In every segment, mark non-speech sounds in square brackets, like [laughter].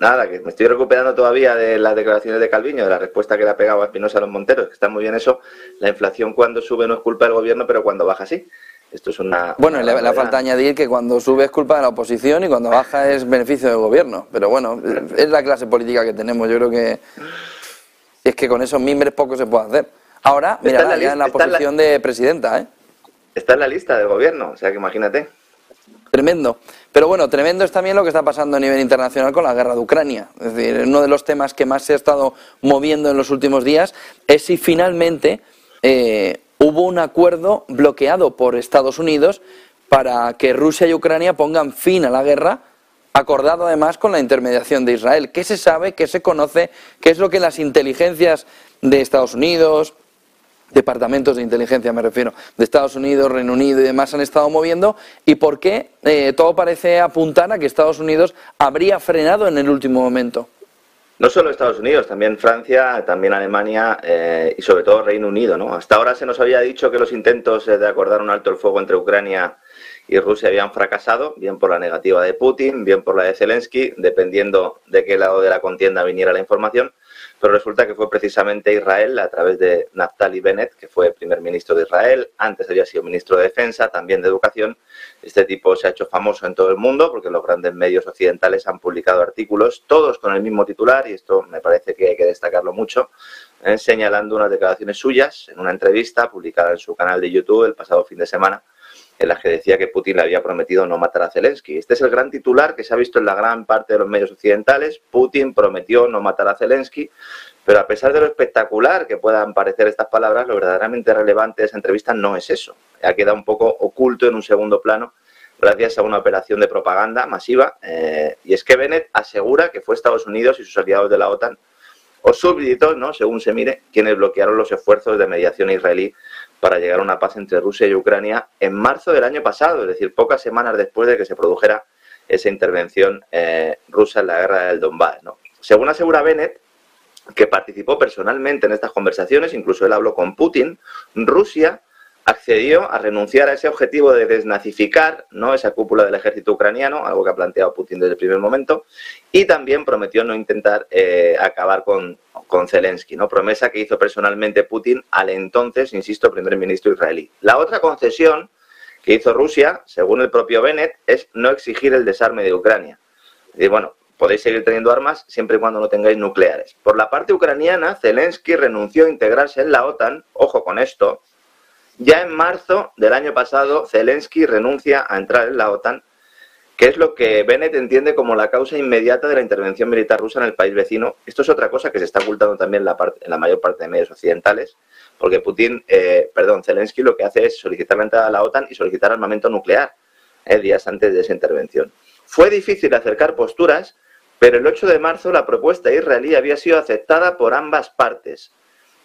Nada, que me estoy recuperando todavía de las declaraciones de Calviño, de la respuesta que le ha pegado a Espinosa a los Monteros, que está muy bien eso. La inflación cuando sube no es culpa del gobierno, pero cuando baja sí. Esto es una. Bueno, le, le falta añadir que cuando sube es culpa de la oposición y cuando baja es beneficio del gobierno. Pero bueno, es la clase política que tenemos. Yo creo que. Es que con esos mimbres poco se puede hacer. Ahora, mira, en la, lista, en la posición la... de presidenta, ¿eh? Está en la lista del gobierno, o sea que imagínate. Tremendo. Pero bueno, tremendo es también lo que está pasando a nivel internacional con la guerra de Ucrania. Es decir, uno de los temas que más se ha estado moviendo en los últimos días es si finalmente eh, hubo un acuerdo bloqueado por Estados Unidos para que Rusia y Ucrania pongan fin a la guerra, acordado además con la intermediación de Israel. ¿Qué se sabe? ¿Qué se conoce? ¿Qué es lo que las inteligencias de Estados Unidos, departamentos de inteligencia me refiero, de Estados Unidos, Reino Unido y demás han estado moviendo y por qué eh, todo parece apuntar a que Estados Unidos habría frenado en el último momento. No solo Estados Unidos, también Francia, también Alemania eh, y sobre todo Reino Unido. ¿no? Hasta ahora se nos había dicho que los intentos eh, de acordar un alto el fuego entre Ucrania y Rusia habían fracasado, bien por la negativa de Putin, bien por la de Zelensky, dependiendo de qué lado de la contienda viniera la información pero resulta que fue precisamente Israel, a través de Naftali Bennett, que fue primer ministro de Israel, antes había sido ministro de Defensa, también de Educación. Este tipo se ha hecho famoso en todo el mundo porque los grandes medios occidentales han publicado artículos, todos con el mismo titular, y esto me parece que hay que destacarlo mucho, eh, señalando unas declaraciones suyas en una entrevista publicada en su canal de YouTube el pasado fin de semana en las que decía que Putin le había prometido no matar a Zelensky. Este es el gran titular que se ha visto en la gran parte de los medios occidentales. Putin prometió no matar a Zelensky, pero a pesar de lo espectacular que puedan parecer estas palabras, lo verdaderamente relevante de esa entrevista no es eso. Ha quedado un poco oculto en un segundo plano gracias a una operación de propaganda masiva. Eh, y es que Bennett asegura que fue Estados Unidos y sus aliados de la OTAN o súbditos, ¿no? según se mire, quienes bloquearon los esfuerzos de mediación israelí para llegar a una paz entre Rusia y Ucrania en marzo del año pasado, es decir, pocas semanas después de que se produjera esa intervención eh, rusa en la guerra del Donbass. ¿no? Según asegura Bennett, que participó personalmente en estas conversaciones, incluso él habló con Putin, Rusia accedió a renunciar a ese objetivo de desnazificar ¿no? esa cúpula del ejército ucraniano, algo que ha planteado Putin desde el primer momento, y también prometió no intentar eh, acabar con, con Zelensky, ¿no? promesa que hizo personalmente Putin al entonces, insisto, primer ministro israelí. La otra concesión que hizo Rusia, según el propio Bennett, es no exigir el desarme de Ucrania. Y bueno, podéis seguir teniendo armas siempre y cuando no tengáis nucleares. Por la parte ucraniana, Zelensky renunció a integrarse en la OTAN, ojo con esto, ya en marzo del año pasado, Zelensky renuncia a entrar en la OTAN, que es lo que Bennett entiende como la causa inmediata de la intervención militar rusa en el país vecino. Esto es otra cosa que se está ocultando también en la, en la mayor parte de medios occidentales, porque Putin, eh, perdón, Zelensky lo que hace es solicitar la entrada a la OTAN y solicitar armamento nuclear eh, días antes de esa intervención. Fue difícil acercar posturas, pero el 8 de marzo la propuesta israelí había sido aceptada por ambas partes.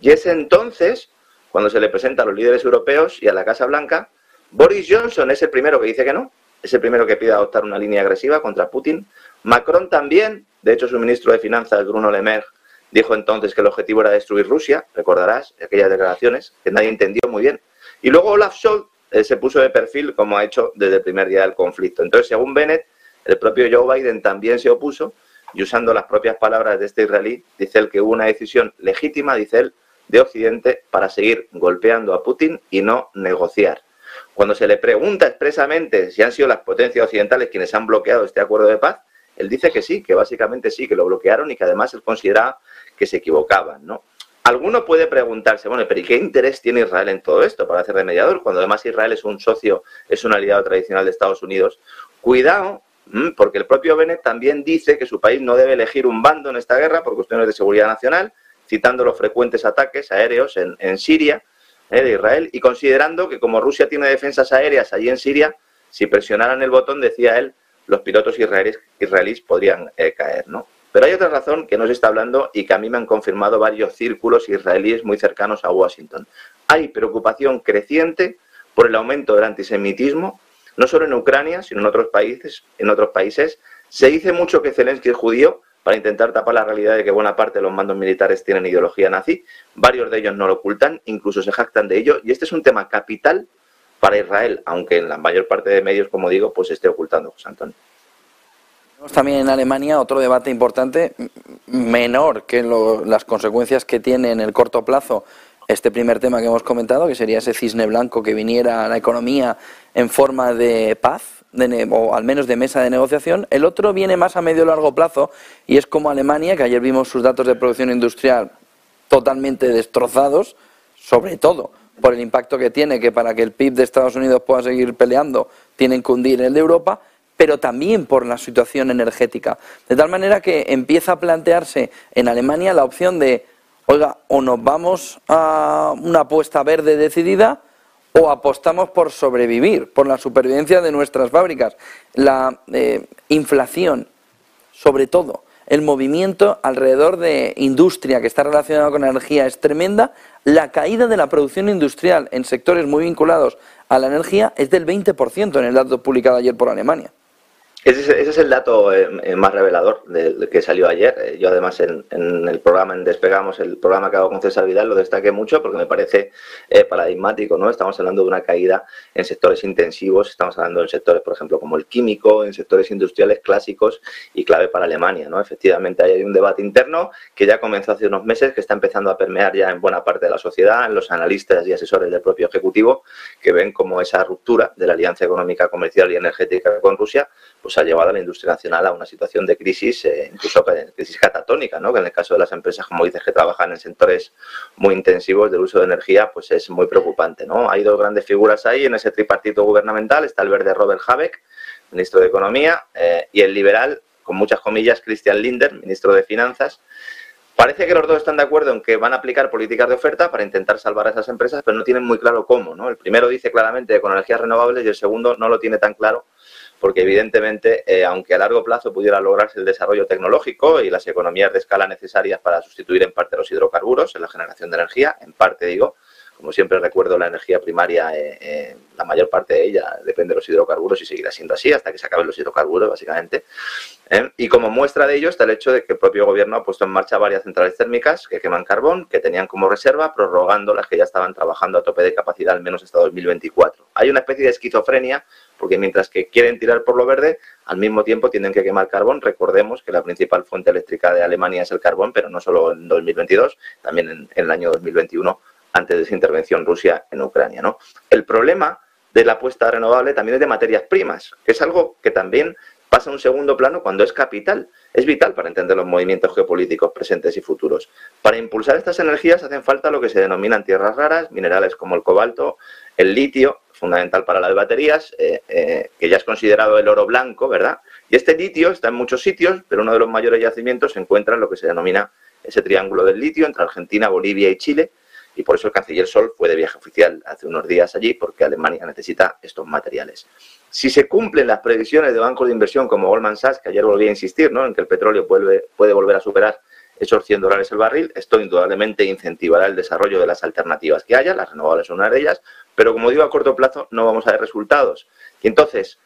Y es entonces cuando se le presenta a los líderes europeos y a la Casa Blanca, Boris Johnson es el primero que dice que no, es el primero que pide adoptar una línea agresiva contra Putin. Macron también, de hecho su ministro de Finanzas, Bruno Le Maire, dijo entonces que el objetivo era destruir Rusia, recordarás aquellas declaraciones que nadie entendió muy bien. Y luego Olaf Scholz eh, se puso de perfil como ha hecho desde el primer día del conflicto. Entonces, según Bennett, el propio Joe Biden también se opuso y usando las propias palabras de este israelí, dice él que hubo una decisión legítima, dice él, de Occidente para seguir golpeando a Putin y no negociar. Cuando se le pregunta expresamente si han sido las potencias occidentales quienes han bloqueado este acuerdo de paz, él dice que sí, que básicamente sí, que lo bloquearon y que además él consideraba que se equivocaban, ¿no? Alguno puede preguntarse, bueno, pero ¿y qué interés tiene Israel en todo esto para hacer de mediador? Cuando además Israel es un socio, es un aliado tradicional de Estados Unidos. Cuidado, porque el propio Bennett también dice que su país no debe elegir un bando en esta guerra por cuestiones de seguridad nacional, citando los frecuentes ataques aéreos en, Siria eh, de Israel y considerando que como Rusia tiene defensas aéreas allí en Siria, si presionaran el botón, decía él, los pilotos israelíes, israelíes podrían eh, caer. ¿no? Pero hay otra razón que no se está hablando y que a mí me han confirmado varios círculos israelíes muy cercanos a Washington. Hay preocupación creciente por el aumento del antisemitismo, no solo en Ucrania, sino en otros países. En otros países. Se dice mucho que Zelensky es judío para intentar tapar la realidad de que buena parte de los mandos militares tienen ideología nazi. Varios de ellos no lo ocultan, incluso se jactan de ello. Y este es un tema capital para Israel, aunque en la mayor parte de medios, como digo, pues esté ocultando, José Antonio. Tenemos también en Alemania otro debate importante, menor que las consecuencias que tiene en el corto plazo este primer tema que hemos comentado, que sería ese cisne blanco que viniera a la economía en forma de paz, o al menos de mesa de negociación. El otro viene más a medio largo plazo y es como Alemania, que ayer vimos sus datos de producción industrial totalmente destrozados, sobre todo por el impacto que tiene, que para que el PIB de Estados Unidos pueda seguir peleando, tienen que hundir el de Europa, pero también por la situación energética. De tal manera que empieza a plantearse en Alemania la opción de oiga, o nos vamos a una apuesta verde decidida o apostamos por sobrevivir, por la supervivencia de nuestras fábricas. La eh, inflación, sobre todo, el movimiento alrededor de industria que está relacionado con energía es tremenda. La caída de la producción industrial en sectores muy vinculados a la energía es del 20% en el dato publicado ayer por Alemania. Ese, es el dato eh, eh, más revelador del que salió ayer. Eh, yo además en, el programa, en Despegamos, el programa que hago con César Vidal, lo destaqué mucho porque me parece paradigmático. ¿no? Estamos hablando de una caída en sectores intensivos, estamos hablando en sectores, por ejemplo, como el químico, en sectores industriales clásicos y clave para Alemania. ¿no? Efectivamente, hay un debate interno que ya comenzó hace unos meses, que está empezando a permear ya en buena parte de la sociedad, en los analistas y asesores del propio Ejecutivo, que ven como esa ruptura de la alianza económica, comercial y energética con Rusia, pues ha llevado a la industria nacional a una situación de crisis, eh, incluso crisis catatónica, ¿no? que en el caso de las empresas, como dices, que trabajan en sectores muy intensivos del uso de energía, pues es muy preocupante. ¿no? Hay dos grandes figuras ahí en ese tripartito gubernamental, está el verde Robert Habeck, ministro de Economía, eh, y el liberal, con muchas comillas, Christian Linder, ministro de Finanzas, Parece que los dos están de acuerdo en que van a aplicar políticas de oferta para intentar salvar a esas empresas, pero no tienen muy claro cómo. ¿no? El primero dice claramente con energías renovables y el segundo no lo tiene tan claro porque evidentemente, eh, aunque a largo plazo pudiera lograrse el desarrollo tecnológico y las economías de escala necesarias para sustituir en parte los hidrocarburos en la generación de energía, en parte digo, como siempre recuerdo, la energía primaria, eh, eh, la mayor parte de ella depende de los hidrocarburos y seguirá siendo así hasta que se acaben los hidrocarburos, básicamente. Y como muestra de ello está el hecho de que el propio gobierno ha puesto en marcha varias centrales térmicas que queman carbón, que tenían como reserva, prorrogando las que ya estaban trabajando a tope de capacidad al menos hasta 2024. Hay una especie de esquizofrenia porque mientras que quieren tirar por lo verde, al mismo tiempo tienen que quemar carbón. Recordemos que la principal fuente eléctrica de Alemania es el carbón, pero no solo en 2022, también en, el año 2021, antes de esa intervención Rusia en Ucrania. El problema de la apuesta renovable también es de materias primas, que es algo que también pasa a un segundo plano cuando es capital. Es vital para entender los movimientos geopolíticos presentes y futuros. Para impulsar estas energías hacen falta lo que se denominan tierras raras, minerales como el cobalto, el litio, fundamental para las baterías, eh, eh, que ya es considerado el oro blanco, ¿verdad? Y este litio está en muchos sitios, pero uno de los mayores yacimientos se encuentra en lo que se denomina ese triángulo del litio entre Argentina, Bolivia y Chile, y por eso el canciller Sol fue de viaje oficial hace unos días allí, porque Alemania necesita estos materiales. Si se cumplen las previsiones de bancos de inversión como Goldman Sachs, que ayer volví a insistir ¿no? en que el petróleo puede volver a superar esos 100 dólares el barril, esto indudablemente incentivará el desarrollo de las alternativas que haya, las renovables son una de ellas, pero como digo, a corto plazo no vamos a ver resultados. Y entonces,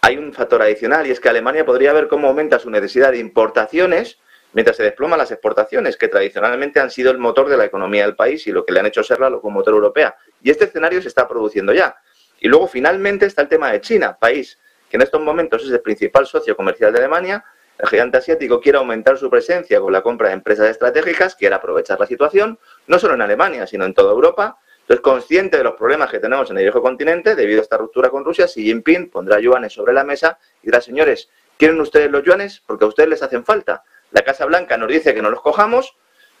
hay un factor adicional y es que Alemania podría ver cómo aumenta su necesidad de importaciones mientras se desploman las exportaciones, que tradicionalmente han sido el motor de la economía del país y lo que le han hecho ser la locomotora europea. Y este escenario se está produciendo ya. Y luego, finalmente, está el tema de China, país que en estos momentos es el principal socio comercial de Alemania, el gigante asiático quiere aumentar su presencia con la compra de empresas estratégicas, quiere aprovechar la situación, no solo en Alemania, sino en toda Europa. Entonces, consciente de los problemas que tenemos en el viejo continente, debido a esta ruptura con Rusia, Xi Jinping pondrá yuanes sobre la mesa y dirá, señores, ¿quieren ustedes los yuanes? Porque a ustedes les hacen falta. La Casa Blanca nos dice que no los cojamos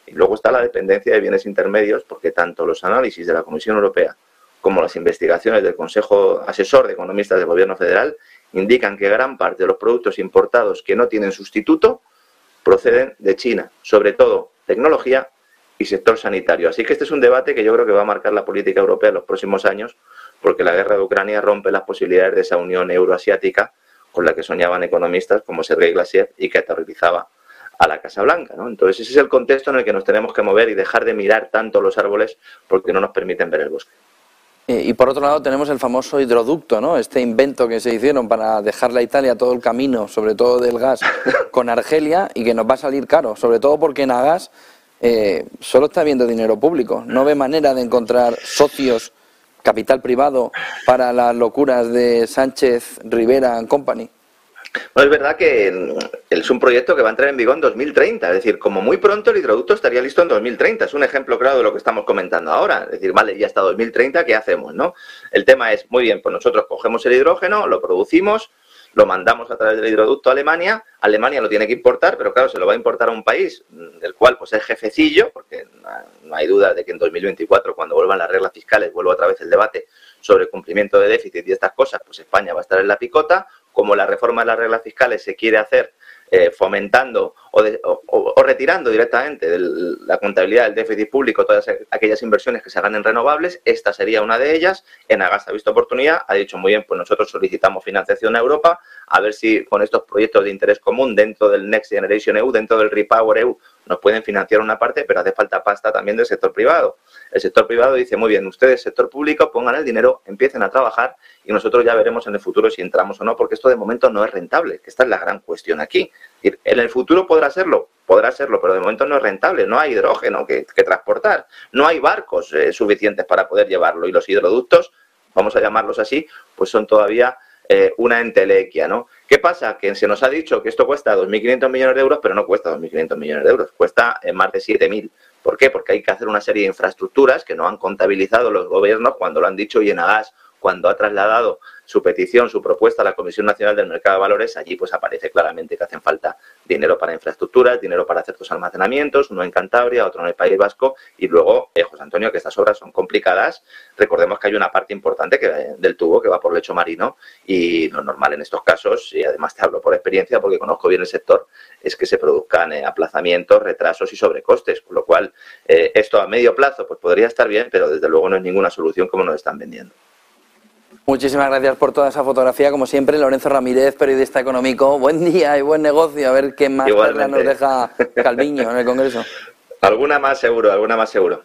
y luego está la dependencia de bienes intermedios, porque tanto los análisis de la Comisión Europea como las investigaciones del Consejo Asesor de Economistas del Gobierno Federal indican que gran parte de los productos importados que no tienen sustituto proceden de China, sobre todo tecnología y sector sanitario. Así que este es un debate que yo creo que va a marcar la política europea en los próximos años, porque la guerra de Ucrania rompe las posibilidades de esa unión euroasiática con la que soñaban economistas como Sergei Glassiev y que aterrorizaba a la Casa Blanca. ¿no? Entonces ese es el contexto en el que nos tenemos que mover y dejar de mirar tanto los árboles porque no nos permiten ver el bosque. Eh, y por otro lado tenemos el famoso hidroducto, ¿no? Este invento que se hicieron para dejarle a Italia todo el camino, sobre todo del gas, [laughs] con Argelia y que nos va a salir caro, sobre todo porque en Agas eh, solo está viendo dinero público. No ve manera de encontrar socios, capital privado para las locuras de Sánchez, Rivera Company. Bueno, es verdad que mm, es un proyecto que va a entrar en vigor en 2030, es decir, como muy pronto el hidroducto estaría listo en 2030. Es un ejemplo claro de lo que estamos comentando ahora. Es decir, vale, ya está 2030, ¿qué hacemos? no? El tema es, muy bien, pues nosotros cogemos el hidrógeno, lo producimos, lo mandamos a través del hidroducto a Alemania, Alemania lo tiene que importar, pero claro, se lo va a importar a un país mm, del cual pues es jefecillo, porque no hay duda de que en 2024, cuando vuelvan las reglas fiscales, vuelva otra vez el debate sobre cumplimiento de déficit y estas cosas, pues España va a estar en la picota, como la reforma de las reglas fiscales se quiere hacer eh, fomentando o, retirando directamente de la contabilidad del déficit público todas aquellas inversiones que se hagan en renovables, esta sería una de ellas. En Agas ha visto oportunidad, ha dicho muy bien, pues nosotros solicitamos financiación a Europa, a ver si con estos proyectos de interés común dentro del Next Generation EU, dentro del Repower EU, nos pueden financiar una parte, pero hace falta pasta también del sector privado. El sector privado dice, muy bien, ustedes, sector público, pongan el dinero, empiecen a trabajar y nosotros ya veremos en el futuro si entramos o no, porque esto de momento no es rentable, que esta es la gran cuestión aquí. En el futuro podrá serlo, podrá serlo, pero de momento no es rentable, no hay hidrógeno que, transportar, no hay barcos eh, suficientes para poder llevarlo y los hidroductos, vamos a llamarlos así, pues son todavía eh, una entelequia, ¿no? ¿Qué pasa? Que se nos ha dicho que esto cuesta 2.500 millones de euros, pero no cuesta 2.500 millones de euros, cuesta eh, más de 7.000. ¿Por qué? Porque hay que hacer una serie de infraestructuras que no han contabilizado los gobiernos cuando lo han dicho y en AGAS, cuando ha trasladado su petición, su propuesta a la Comisión Nacional del Mercado de Valores, allí pues aparece claramente que hacen falta dinero para infraestructuras, dinero para ciertos almacenamientos, uno en Cantabria, otro en el País Vasco, y luego, eh, José Antonio, que estas obras son complicadas, recordemos que hay una parte importante que, del tubo que va por lecho marino, y lo normal en estos casos, y además te hablo por experiencia porque conozco bien el sector, es que se produzcan eh, aplazamientos, retrasos y sobrecostes, con lo cual eh, esto a medio plazo pues podría estar bien, pero desde luego no es ninguna solución como nos están vendiendo. Muchísimas gracias por toda esa fotografía. Como siempre, Lorenzo Ramírez, periodista económico. [laughs] Buen día y buen negocio. A ver qué más nos deja Calviño en el Congreso. [laughs] alguna más seguro, alguna más seguro.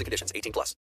and conditions 18 plus.